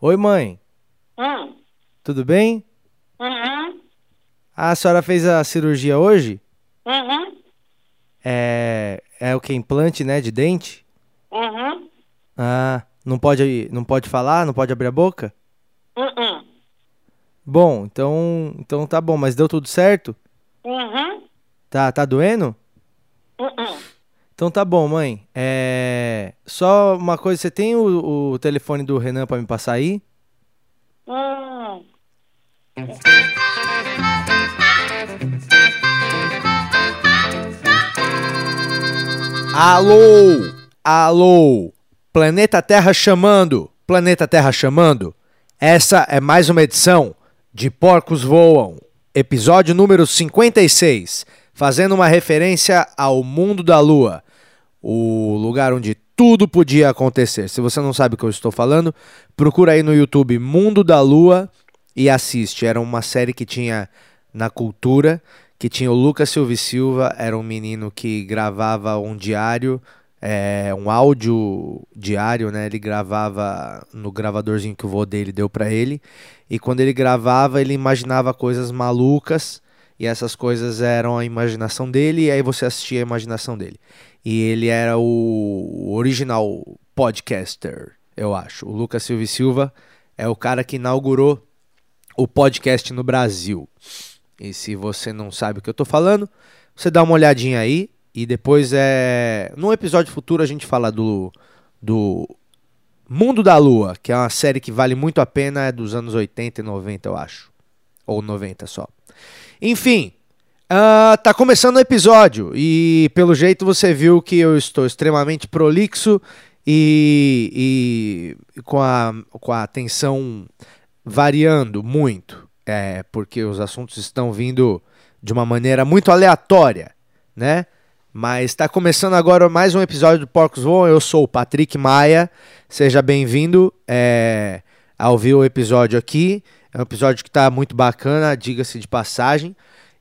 Oi, mãe. Hum. Tudo bem? Uhum. Ah, a senhora fez a cirurgia hoje? Uhum. É, é o que? Implante, né? De dente? Uhum. Ah, não pode, não pode falar? Não pode abrir a boca? Uhum. Bom, então, então tá bom, mas deu tudo certo? Uhum. Tá, tá doendo? Então tá bom, mãe. É, só uma coisa, você tem o, o telefone do Renan pra me passar aí? Hum. Alô! Alô! Planeta Terra chamando! Planeta Terra chamando! Essa é mais uma edição de Porcos Voam, episódio número 56, fazendo uma referência ao mundo da lua, o lugar onde tudo podia acontecer. Se você não sabe o que eu estou falando, procura aí no YouTube Mundo da Lua e assiste. Era uma série que tinha na cultura, que tinha o Lucas Silva Silva, era um menino que gravava um diário, é, um áudio diário, né? Ele gravava no gravadorzinho que o vô dele deu para ele. E quando ele gravava, ele imaginava coisas malucas. E essas coisas eram a imaginação dele, e aí você assistia a imaginação dele. E ele era o original podcaster, eu acho. O Lucas Silva Silva é o cara que inaugurou o podcast no Brasil. E se você não sabe o que eu tô falando, você dá uma olhadinha aí e depois é. Num episódio futuro a gente fala do. do Mundo da Lua, que é uma série que vale muito a pena, é dos anos 80 e 90, eu acho. Ou 90 só. Enfim, uh, tá começando o episódio e pelo jeito você viu que eu estou extremamente prolixo e, e com, a, com a atenção variando muito, é, porque os assuntos estão vindo de uma maneira muito aleatória, né? Mas está começando agora mais um episódio do Porcos Voam. Eu sou o Patrick Maia. Seja bem-vindo é, a ouvir o episódio aqui. É um episódio que está muito bacana, diga-se de passagem.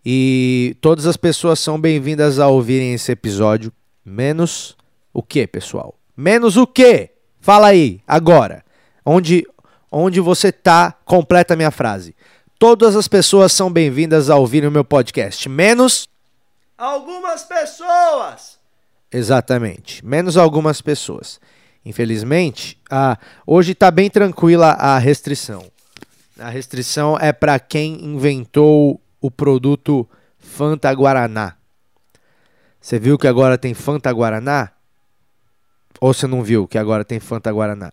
E todas as pessoas são bem-vindas a ouvirem esse episódio. Menos o que, pessoal? Menos o que? Fala aí, agora. Onde, onde você tá? Completa a minha frase. Todas as pessoas são bem-vindas a ouvirem o meu podcast. Menos algumas pessoas. Exatamente. Menos algumas pessoas. Infelizmente, hoje está bem tranquila a restrição. A restrição é para quem inventou o produto Fanta Guaraná. Você viu que agora tem Fanta Guaraná? Ou você não viu que agora tem Fanta Guaraná?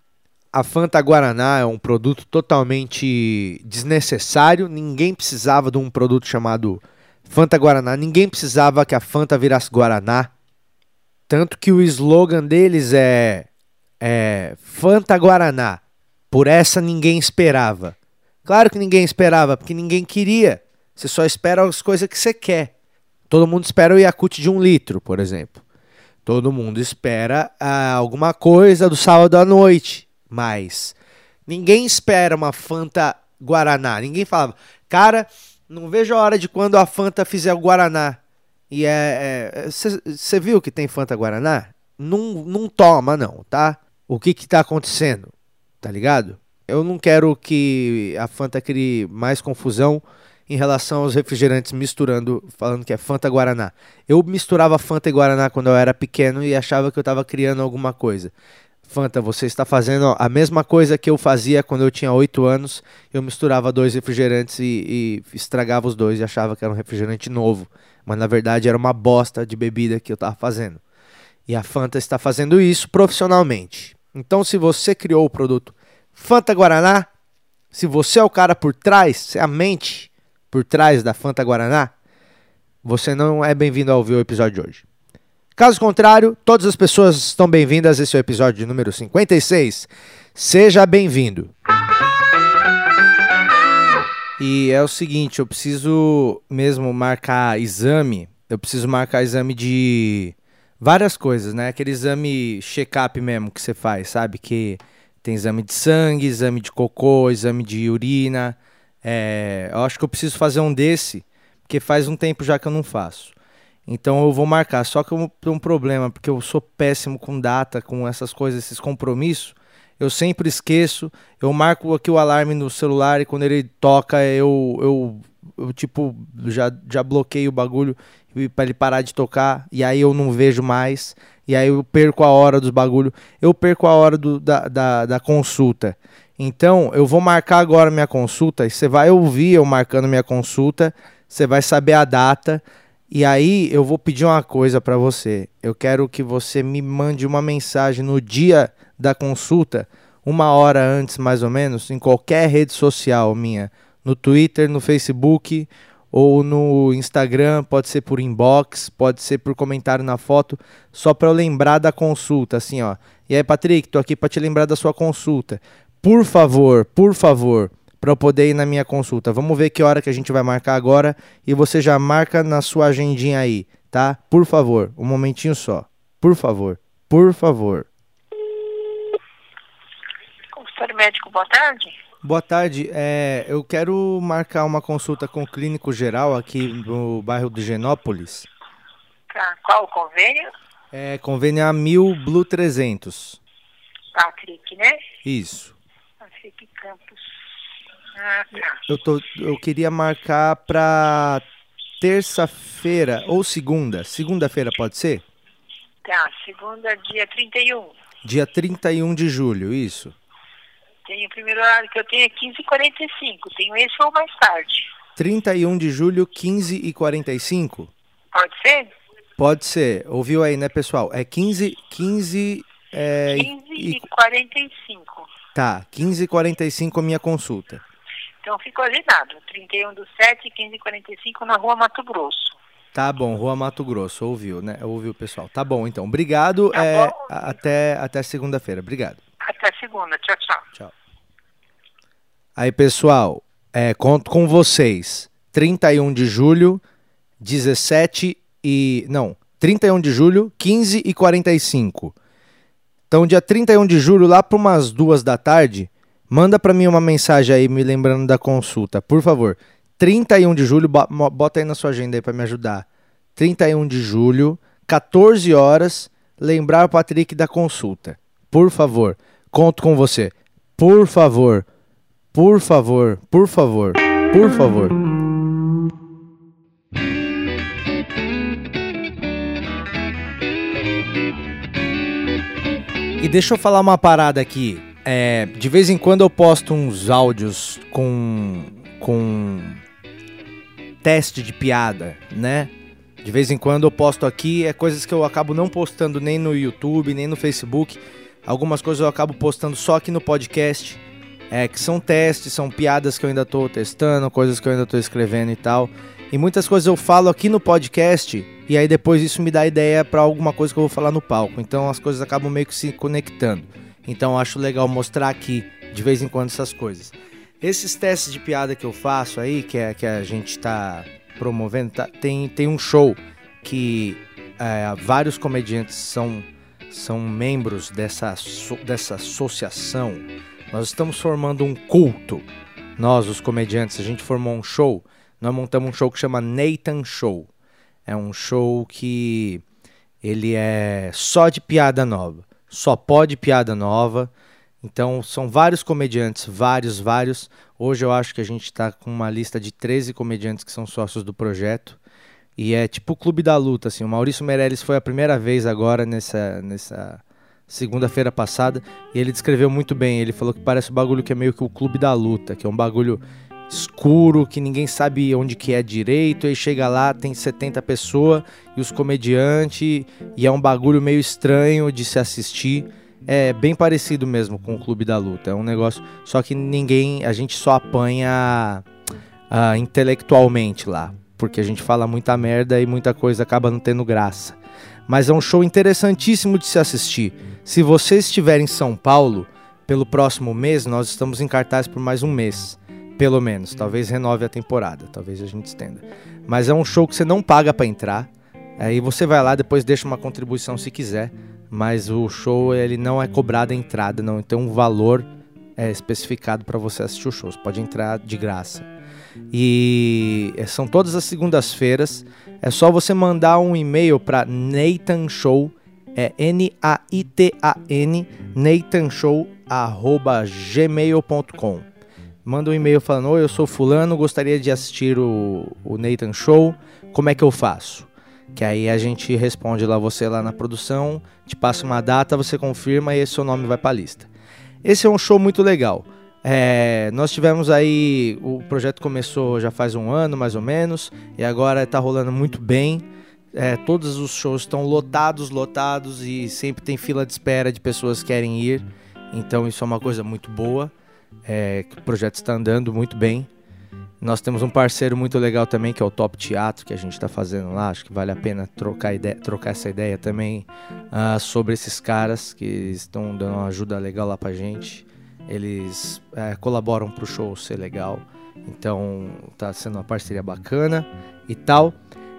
A Fanta Guaraná é um produto totalmente desnecessário. Ninguém precisava de um produto chamado Fanta Guaraná. Ninguém precisava que a Fanta virasse Guaraná. Tanto que o slogan deles é, é Fanta Guaraná. Por essa ninguém esperava. Claro que ninguém esperava, porque ninguém queria. Você só espera as coisas que você quer. Todo mundo espera o Yakut de um litro, por exemplo. Todo mundo espera ah, alguma coisa do sábado à noite. Mas ninguém espera uma Fanta Guaraná. Ninguém falava, cara, não vejo a hora de quando a Fanta fizer o Guaraná. E é. Você é, viu que tem Fanta Guaraná? Não, não toma, não, tá? O que que tá acontecendo? Tá ligado? Eu não quero que a Fanta crie mais confusão em relação aos refrigerantes misturando, falando que é Fanta Guaraná. Eu misturava Fanta e Guaraná quando eu era pequeno e achava que eu estava criando alguma coisa. Fanta, você está fazendo a mesma coisa que eu fazia quando eu tinha 8 anos. Eu misturava dois refrigerantes e, e estragava os dois e achava que era um refrigerante novo. Mas na verdade era uma bosta de bebida que eu estava fazendo. E a Fanta está fazendo isso profissionalmente. Então, se você criou o produto Fanta Guaraná, se você é o cara por trás, se é a mente por trás da Fanta Guaraná, você não é bem-vindo a ouvir o episódio de hoje. Caso contrário, todas as pessoas estão bem-vindas. Esse é o episódio número 56. Seja bem-vindo. E é o seguinte, eu preciso mesmo marcar exame. Eu preciso marcar exame de várias coisas, né? Aquele exame check-up mesmo que você faz, sabe? Que tem exame de sangue, exame de cocô, exame de urina. É, eu acho que eu preciso fazer um desse, porque faz um tempo já que eu não faço. Então eu vou marcar. Só que eu tenho um problema, porque eu sou péssimo com data, com essas coisas, esses compromissos. Eu sempre esqueço. Eu marco aqui o alarme no celular e quando ele toca, eu, eu, eu tipo, já, já bloqueio o bagulho para ele parar de tocar. E aí eu não vejo mais. E aí eu perco a hora dos bagulho. Eu perco a hora do, da, da, da consulta. Então, eu vou marcar agora minha consulta. E você vai ouvir eu marcando minha consulta. Você vai saber a data. E aí eu vou pedir uma coisa para você. Eu quero que você me mande uma mensagem no dia da consulta, uma hora antes mais ou menos, em qualquer rede social minha, no Twitter, no Facebook ou no Instagram, pode ser por inbox, pode ser por comentário na foto, só para eu lembrar da consulta, assim, ó. E aí, Patrick, tô aqui para te lembrar da sua consulta. Por favor, por favor, para eu poder ir na minha consulta. Vamos ver que hora que a gente vai marcar agora e você já marca na sua agendinha aí, tá? Por favor, um momentinho só. Por favor, por favor. Consultório médico, boa tarde. Boa tarde. É, eu quero marcar uma consulta com o clínico geral aqui no bairro de Genópolis. Tá, qual o convênio? É convênio a 1000 Blue 300. Patrick, né? Isso. Patrick Campos. Ah, tá. Eu, tô, eu queria marcar para terça-feira ou segunda. Segunda-feira pode ser? Tá, segunda, dia 31. Dia 31 de julho, isso. Tem o primeiro horário que eu tenho é 15h45. Tenho esse ou mais tarde. 31 de julho, 15 e 45? Pode ser? Pode ser. Ouviu aí, né, pessoal? É 15, 15 é, 15 e 45. Tá, 15 e 45 a minha consulta. Então ficou agendado. 31 do 7, 15 e 45 na rua Mato Grosso. Tá bom, Rua Mato Grosso, ouviu, né? Ouviu, pessoal. Tá bom, então. Obrigado. Tá é, bom. até até segunda-feira. Obrigado. Até segunda. Tchau, tchau. Tchau. Aí, pessoal, é, conto com vocês. 31 de julho, 17 e. Não, 31 de julho, 15 e 45. Então, dia 31 de julho, lá para umas duas da tarde, manda para mim uma mensagem aí me lembrando da consulta, por favor. 31 de julho, bota aí na sua agenda aí para me ajudar. 31 de julho, 14 horas, lembrar o Patrick da consulta. Por favor, conto com você. Por favor, por favor, por favor, por favor. E deixa eu falar uma parada aqui. É, de vez em quando eu posto uns áudios com, com teste de piada, né? De vez em quando eu posto aqui, é coisas que eu acabo não postando nem no YouTube, nem no Facebook. Algumas coisas eu acabo postando só aqui no podcast. É, que são testes, são piadas que eu ainda tô testando, coisas que eu ainda tô escrevendo e tal. E muitas coisas eu falo aqui no podcast e aí depois isso me dá ideia pra alguma coisa que eu vou falar no palco. Então as coisas acabam meio que se conectando. Então eu acho legal mostrar aqui de vez em quando essas coisas. Esses testes de piada que eu faço aí, que, é, que a gente tá promovendo, tá- tem, tem um show que é, vários comediantes são, são membros dessa, dessa associação. Nós estamos formando um culto. Nós, os comediantes, a gente formou um show. Nós montamos um show que chama Nathan Show. É um show que ele é só de piada nova. Só pode piada nova. Então são vários comediantes, vários, vários. Hoje eu acho que a gente está com uma lista de 13 comediantes que são sócios do projeto. E é tipo o Clube da Luta, assim. O Maurício Meirelles foi a primeira vez agora nessa, nessa segunda-feira passada e ele descreveu muito bem. Ele falou que parece um bagulho que é meio que o Clube da Luta, que é um bagulho escuro, que ninguém sabe onde que é direito, aí chega lá, tem 70 pessoas e os comediantes, e é um bagulho meio estranho de se assistir. É bem parecido mesmo com o Clube da Luta. É um negócio. Só que ninguém. A gente só apanha ah, intelectualmente lá. Porque a gente fala muita merda e muita coisa acaba não tendo graça. Mas é um show interessantíssimo de se assistir. Se você estiver em São Paulo, pelo próximo mês, nós estamos em cartaz por mais um mês. Pelo menos. Talvez renove a temporada. Talvez a gente estenda. Mas é um show que você não paga pra entrar. Aí você vai lá, depois deixa uma contribuição se quiser. Mas o show ele não é cobrado a entrada, não. Então um valor é especificado para você assistir o show. Você pode entrar de graça. E eh, são todas as segundas-feiras. É só você mandar um e-mail para Nathan Show, É N-A-I-T-A-N, nathanshow.gmail.com. Manda um e-mail falando: Oi, eu sou Fulano, gostaria de assistir o, o Nathan Show, como é que eu faço? Que aí a gente responde lá, você lá na produção, te passa uma data, você confirma e seu nome vai pra lista. Esse é um show muito legal. É, nós tivemos aí. O projeto começou já faz um ano mais ou menos, e agora está rolando muito bem. É, todos os shows estão lotados, lotados, e sempre tem fila de espera de pessoas que querem ir. Então isso é uma coisa muito boa. É, o projeto está andando muito bem. Nós temos um parceiro muito legal também, que é o Top Teatro, que a gente está fazendo lá. Acho que vale a pena trocar, ideia, trocar essa ideia também uh, sobre esses caras que estão dando uma ajuda legal lá pra gente eles é, colaboram para o show ser legal. Então tá sendo uma parceria bacana e tal.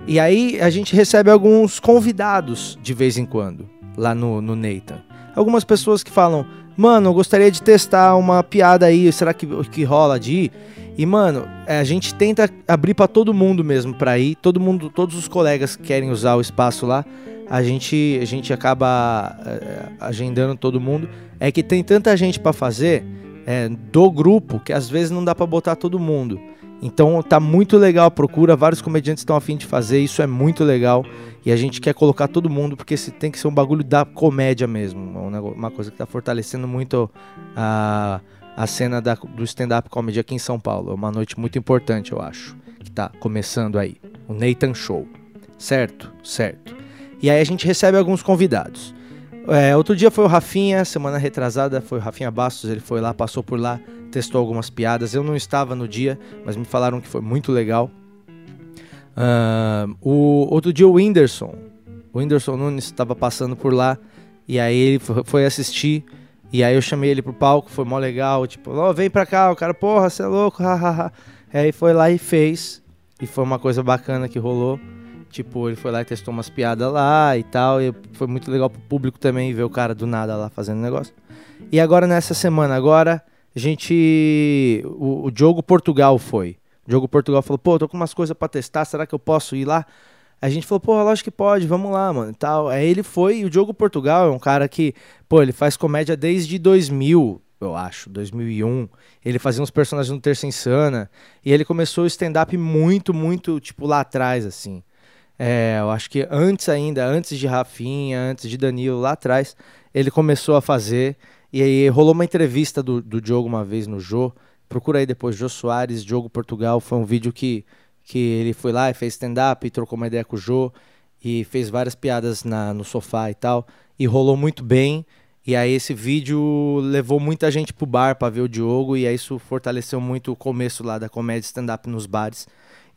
E aí a gente recebe alguns convidados de vez em quando lá no, no Nathan. Algumas pessoas que falam, mano, eu gostaria de testar uma piada aí, será que, que rola de ir? E, mano, é, a gente tenta abrir para todo mundo mesmo para ir. Todo mundo, todos os colegas que querem usar o espaço lá, a gente, a gente acaba é, agendando todo mundo é que tem tanta gente para fazer é, do grupo que às vezes não dá para botar todo mundo. Então tá muito legal a procura, vários comediantes estão afim de fazer, isso é muito legal. E a gente quer colocar todo mundo, porque esse tem que ser um bagulho da comédia mesmo. Uma coisa que tá fortalecendo muito a, a cena da, do stand-up comedy aqui em São Paulo. É uma noite muito importante, eu acho. Que tá começando aí. O Nathan Show. Certo? Certo. E aí a gente recebe alguns convidados. É, outro dia foi o Rafinha, semana retrasada foi o Rafinha Bastos, ele foi lá, passou por lá, testou algumas piadas. Eu não estava no dia, mas me falaram que foi muito legal. Uh, o outro dia o Whindersson, o Whindersson Nunes estava passando por lá e aí ele foi assistir e aí eu chamei ele pro palco, foi mó legal, tipo, oh, vem pra cá, o cara, porra, você é louco, hahaha. aí foi lá e fez e foi uma coisa bacana que rolou. Tipo, ele foi lá e testou umas piadas lá e tal. E foi muito legal pro público também ver o cara do nada lá fazendo negócio. E agora, nessa semana, agora, a gente. O, o Diogo Portugal foi. O Diogo Portugal falou, pô, tô com umas coisas para testar, será que eu posso ir lá? A gente falou, pô, lógico que pode, vamos lá, mano, tal. Aí ele foi, e o Diogo Portugal é um cara que, pô, ele faz comédia desde 2000, eu acho, 2001. Ele fazia uns personagens no Terça Insana, e ele começou o stand-up muito, muito, tipo, lá atrás, assim. É, eu acho que antes ainda, antes de Rafinha, antes de Danilo, lá atrás, ele começou a fazer. E aí rolou uma entrevista do, do Diogo uma vez no Jô. Procura aí depois, Jô Soares, Diogo Portugal. Foi um vídeo que, que ele foi lá e fez stand-up, trocou uma ideia com o Jô e fez várias piadas na, no sofá e tal. E rolou muito bem. E aí esse vídeo levou muita gente pro bar para ver o Diogo. E aí isso fortaleceu muito o começo lá da comédia stand-up nos bares.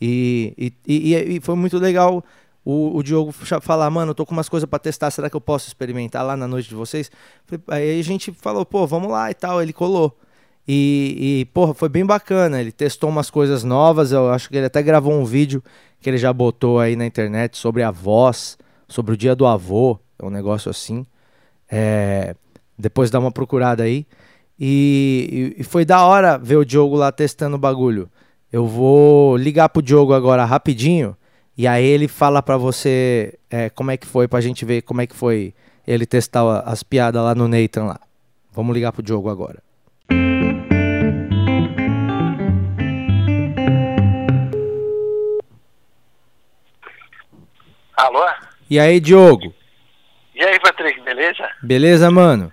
E, e, e, e foi muito legal o, o, Diogo falar, mano, eu tô com umas coisas para testar, será que eu posso experimentar lá na noite de vocês? Aí a gente falou, pô, vamos lá e tal, ele colou. E, e, porra, foi bem bacana, ele testou umas coisas novas, eu acho que ele até gravou um vídeo que ele já botou aí na internet sobre a voz, sobre o dia do avô, é um negócio assim. É, depois dá uma procurada aí. E, e, foi da hora ver o Diogo lá testando o bagulho. Eu vou ligar pro Diogo agora rapidinho e aí ele fala para você é, como é que foi pra gente ver como é que foi ele testar as piadas lá no Nathan lá. Vamos ligar pro Diogo agora. Alô? E aí, Diogo? E aí, Patrick, beleza? Beleza, mano?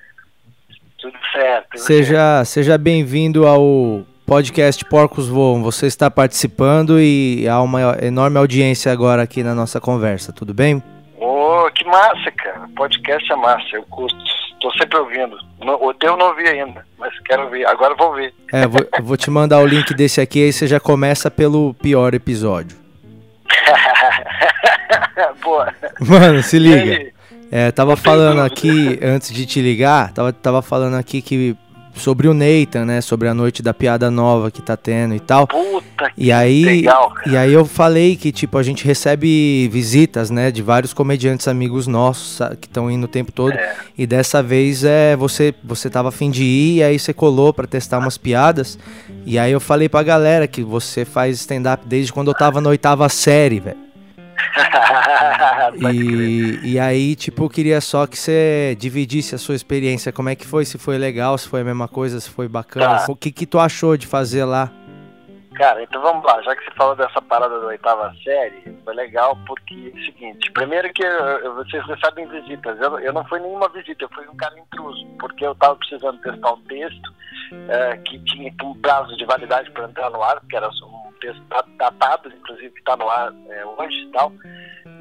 Tudo certo. Seja, seja bem-vindo ao podcast Porcos Voam. Você está participando e há uma enorme audiência agora aqui na nossa conversa, tudo bem? Oh, que massa, cara. Podcast é massa, eu curto. Tô sempre ouvindo. o teu não ouvi ainda, mas quero ouvir. Agora vou ouvir. É, vou, vou te mandar o link desse aqui, aí você já começa pelo pior episódio. Boa. Mano, se liga. É, tava falando aqui, antes de te ligar, tava, tava falando aqui que sobre o Nathan, né? Sobre a noite da piada nova que tá tendo e tal. Puta que e aí, legal, cara. E aí eu falei que, tipo, a gente recebe visitas, né? De vários comediantes amigos nossos que estão indo o tempo todo. É. E dessa vez é você você tava afim de ir, e aí você colou para testar umas piadas. E aí eu falei pra galera que você faz stand-up desde quando eu tava na oitava série, velho. e, e aí, tipo, eu queria só que você dividisse a sua experiência. Como é que foi? Se foi legal, se foi a mesma coisa, se foi bacana. Tá. O que, que tu achou de fazer lá? Cara, então vamos lá. Já que você falou dessa parada da oitava série, foi legal porque é o seguinte: primeiro que eu, vocês recebem visitas. Eu, eu não fui nenhuma visita, eu fui um cara intruso, porque eu tava precisando testar um texto é, que tinha um prazo de validade para entrar no ar, que era um texto datado, inclusive, está no ar é, hoje e tal.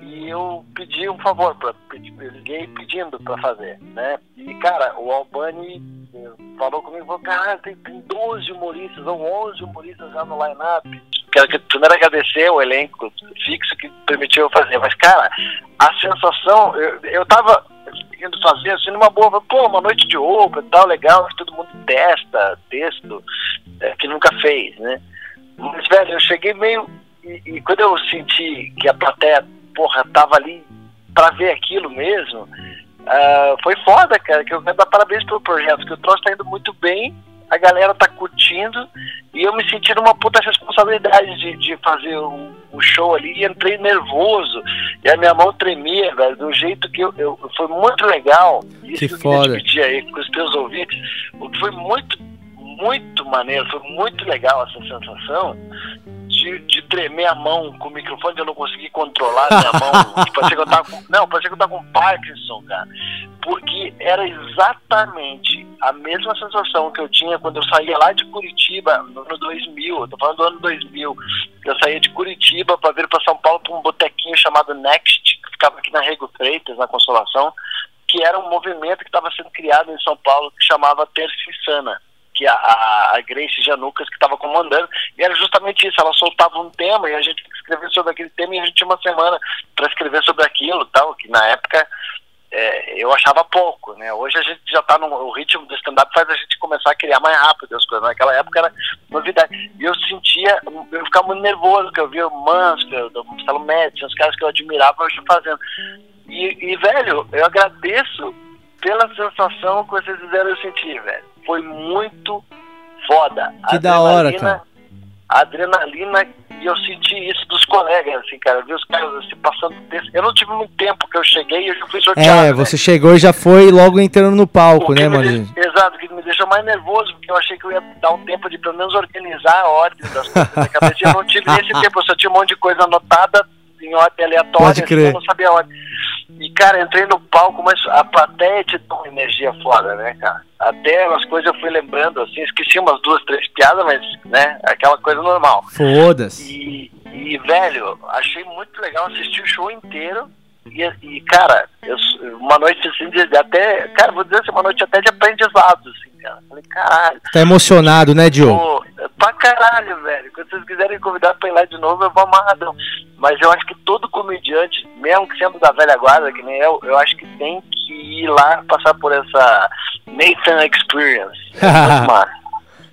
E eu pedi um favor, pra, liguei pedindo para fazer, né? E, cara, o Albani eh, falou comigo, falou, cara, tem, tem 12 humoristas, ou 11 humoristas já no line-up. Quero que, primeiro agradecer o elenco fixo que permitiu eu fazer. Mas, cara, a sensação, eu, eu tava indo fazer assim numa boa, pô, uma noite de e tal, legal, que todo mundo testa texto é, que nunca fez, né? Mas, velho, eu cheguei meio. E, e, quando eu senti que a plateia, porra, tava ali pra ver aquilo mesmo, uh, foi foda, cara. Que eu quero dar parabéns pelo projeto, que o troço tá indo muito bem, a galera tá curtindo, e eu me senti numa puta responsabilidade de, de fazer o, o show ali, e entrei nervoso, e a minha mão tremia, velho, do jeito que eu. eu foi muito legal. Isso que, que foda. eu aí com os teus ouvintes, o que foi muito muito maneiro, foi muito legal essa sensação de, de tremer a mão com o microfone, eu não conseguir controlar a minha mão. parecia que eu tava com, não, parecia que eu tava com Parkinson, cara. Porque era exatamente a mesma sensação que eu tinha quando eu saía lá de Curitiba, no ano 2000, eu tô falando do ano 2000. Eu saía de Curitiba para vir para São Paulo para um botequinho chamado Next, que ficava aqui na Rego Freitas, na Consolação, que era um movimento que estava sendo criado em São Paulo que chamava Terça Insana que a, a Grace Janucas que estava comandando, e era justamente isso, ela soltava um tema e a gente que escrever sobre aquele tema e a gente tinha uma semana para escrever sobre aquilo, tal, que na época é, eu achava pouco, né? Hoje a gente já está no ritmo do stand-up faz a gente começar a criar mais rápido as coisas. Naquela época era novidade. E eu sentia, eu ficava muito nervoso, porque eu via o Mansfield, o Marcelo Médici, os caras que eu admirava eu fazendo. E, e, velho, eu agradeço pela sensação que vocês fizeram eu sentir, velho foi muito foda. Que da hora, cara. A adrenalina, e eu senti isso dos colegas, assim, cara. Eu vi os caras assim, passando desse. Eu não tive muito tempo que eu cheguei e eu já fui sorteado. É, você chegou e já foi logo entrando no palco, né, mano? Exato, que me deixou mais nervoso, porque eu achei que eu ia dar um tempo de pelo menos organizar a ordem das coisas na cabeça. Eu não tive esse tempo, eu só tinha um monte de coisa anotada em ordem aleatória, Pode assim, crer. eu não sabia a ordem. E, cara, entrei no palco, mas a plateia te dá uma energia foda, né, cara? Até umas coisas eu fui lembrando, assim, esqueci umas duas, três piadas, mas, né, aquela coisa normal. Foda-se. E, e, velho, achei muito legal assistir o show inteiro. E, e cara, eu, uma noite assim, de, até, cara, vou dizer assim, uma noite até de aprendizado, assim, cara. Falei, caralho. Tá emocionado, né, Diogo? Pra caralho, velho. Quando vocês quiserem convidar pra ir lá de novo, eu vou amarradão. Mas eu acho que todo comediante, mesmo que sendo da velha guarda, que nem eu, eu acho que tem que ir lá passar por essa Nathan Experience. É.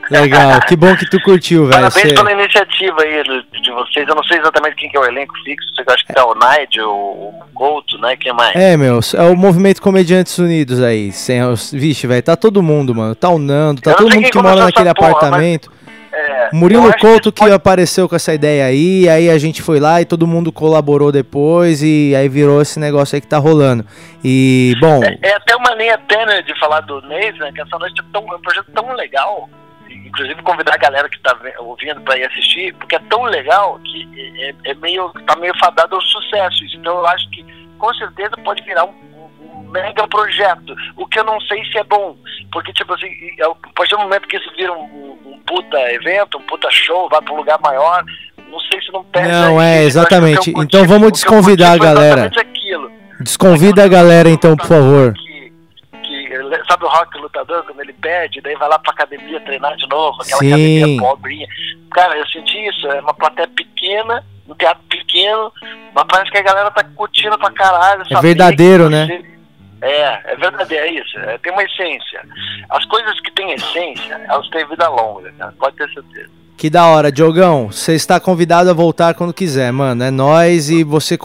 Legal, que bom que tu curtiu, velho. Parabéns Cê... pela iniciativa aí de vocês. Eu não sei exatamente quem que é o elenco fixo. Você acha que tá o Nigel, o Couto, né? Quem mais? É, meu, é o Movimento Comediantes Unidos aí. Sem os... Vixe, velho, tá todo mundo, mano. Tá o Nando, tá todo mundo que mora naquele porra, apartamento. Mas... É, Murilo Couto que, pode... apareceu com essa ideia aí, aí a gente foi lá e todo mundo colaborou depois e aí virou esse negócio aí que tá rolando. E, bom... É, é até uma linha tênue de falar do Neis, né, que essa noite é, tão, é um projeto tão legal inclusive convidar a galera que está ouvindo para ir assistir, porque é tão legal que é, é, é, meio tá meio fadado ao sucesso. Então eu acho que com certeza pode virar um, mega projeto. O que eu não sei se é bom, porque tipo assim, a partir do momento que isso vira um, um puta evento, um puta show, vai para um lugar maior, não sei se não perde. Não, é exatamente. Então vamos desconvidar a galera. Desconvida a galera então, por favor. Que, sabe o rock lutador, quando ele perde, daí vai lá pra academia treinar de novo, aquela Sim. academia pobrinha. Cara, eu senti isso, é uma plateia pequena, um teatro pequeno, mas parece que a galera tá curtindo pra caralho. É verdadeiro, né? É, é verdadeiro, é isso. É, tem uma essência. As coisas que têm essência, elas têm vida longa, cara, pode ter certeza. Que da hora, Diogão. Você está convidado a voltar quando quiser, mano. É nós e você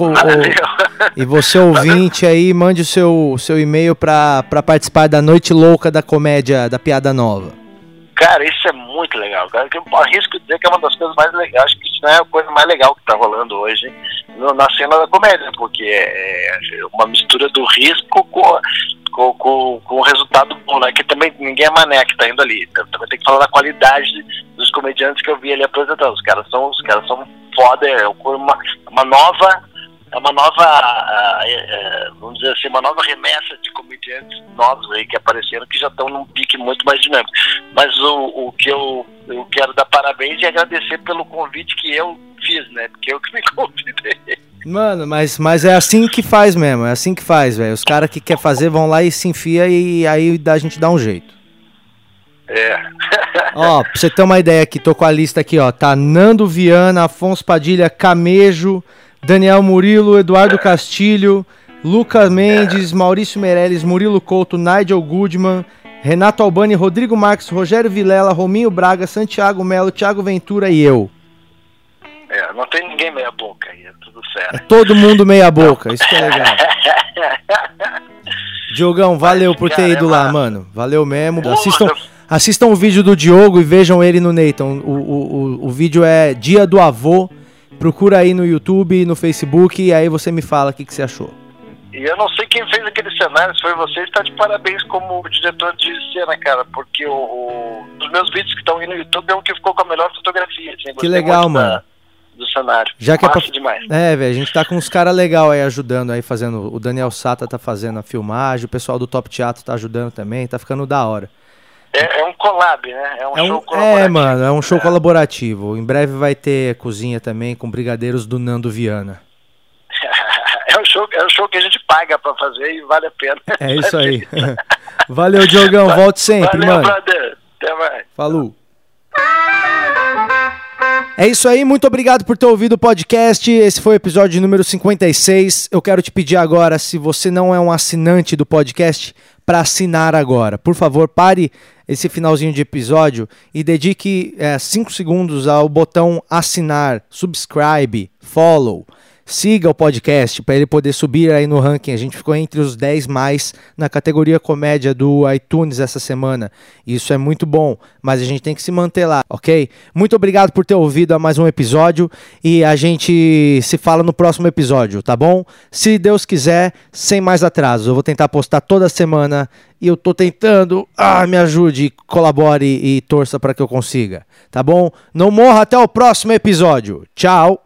e você ouvinte aí, mande o seu, seu e-mail para participar da Noite Louca da Comédia da Piada Nova. Cara, isso é muito legal, cara. Eu arrisco dizer que é uma das coisas mais legais. Acho que isso é a coisa mais legal que tá rolando hoje na cena da comédia, porque é, é uma mistura do risco com, com, com, com o resultado bom, né? Que também ninguém é mané que tá indo ali. Então, também tem que falar da qualidade dos comediantes que eu vi ali apresentando. Os caras são, os caras são foda, é uma, uma nova é uma nova, uh, uh, vamos dizer assim, uma nova remessa de comediantes novos aí que apareceram que já estão num pique muito mais dinâmico. Mas o, o que eu, eu quero dar parabéns e agradecer pelo convite que eu fiz, né? Porque eu que me convidei. Mano, mas, mas é assim que faz mesmo, é assim que faz, velho. Os caras que quer fazer vão lá e se enfia e aí a gente dá um jeito. É. ó, pra você ter uma ideia aqui, tô com a lista aqui, ó. Tá Nando Viana, Afonso Padilha, Camejo, Daniel Murilo, Eduardo Castilho, Lucas Mendes, Maurício Meirelles, Murilo Couto, Nigel Goodman, Renato Albani, Rodrigo Marques, Rogério Vilela, Rominho Braga, Santiago Melo, Thiago Ventura e eu. É, não tem ninguém meia boca aí, é tudo certo. É todo mundo meia boca, isso que é legal. Diogão, valeu por ter ido lá, mano. Valeu mesmo. Assistam, assistam o vídeo do Diogo e vejam ele no Nathan. O, o, o, o vídeo é Dia do Avô. Procura aí no YouTube, no Facebook e aí você me fala o que, que você achou. E eu não sei quem fez aquele cenário, se foi você, está de parabéns como diretor de cena, cara, porque o, o os meus vídeos que estão aí no YouTube é um que ficou com a melhor fotografia. Assim, que legal, mano. Da, do cenário. Já que é pra... demais. É, velho, a gente tá com uns caras legais aí ajudando aí, fazendo. O Daniel Sata tá fazendo a filmagem, o pessoal do Top Teatro tá ajudando também, tá ficando da hora. É, é, um collab, né? É um, é um show colaborativo. É, mano, é um show é. colaborativo. Em breve vai ter cozinha também com brigadeiros do Nando Viana. É, um show, é um show que a gente paga pra fazer e vale a pena. É isso aí. Valeu, Diogão. Volte sempre, Valeu, mano. Brother. Até mais. Falou. É isso aí, muito obrigado por ter ouvido o podcast. Esse foi o episódio número 56. Eu quero te pedir agora, se você não é um assinante do podcast, para assinar agora. Por favor, pare esse finalzinho de episódio e dedique 5 é, segundos ao botão assinar, subscribe, follow. Siga o podcast para ele poder subir aí no ranking. A gente ficou entre os 10 mais na categoria comédia do iTunes essa semana. Isso é muito bom, mas a gente tem que se manter lá, ok? Muito obrigado por ter ouvido a mais um episódio e a gente se fala no próximo episódio, tá bom? Se Deus quiser, sem mais atraso. Eu vou tentar postar toda semana e eu tô tentando. Ah, me ajude, colabore e torça para que eu consiga, tá bom? Não morra até o próximo episódio. Tchau.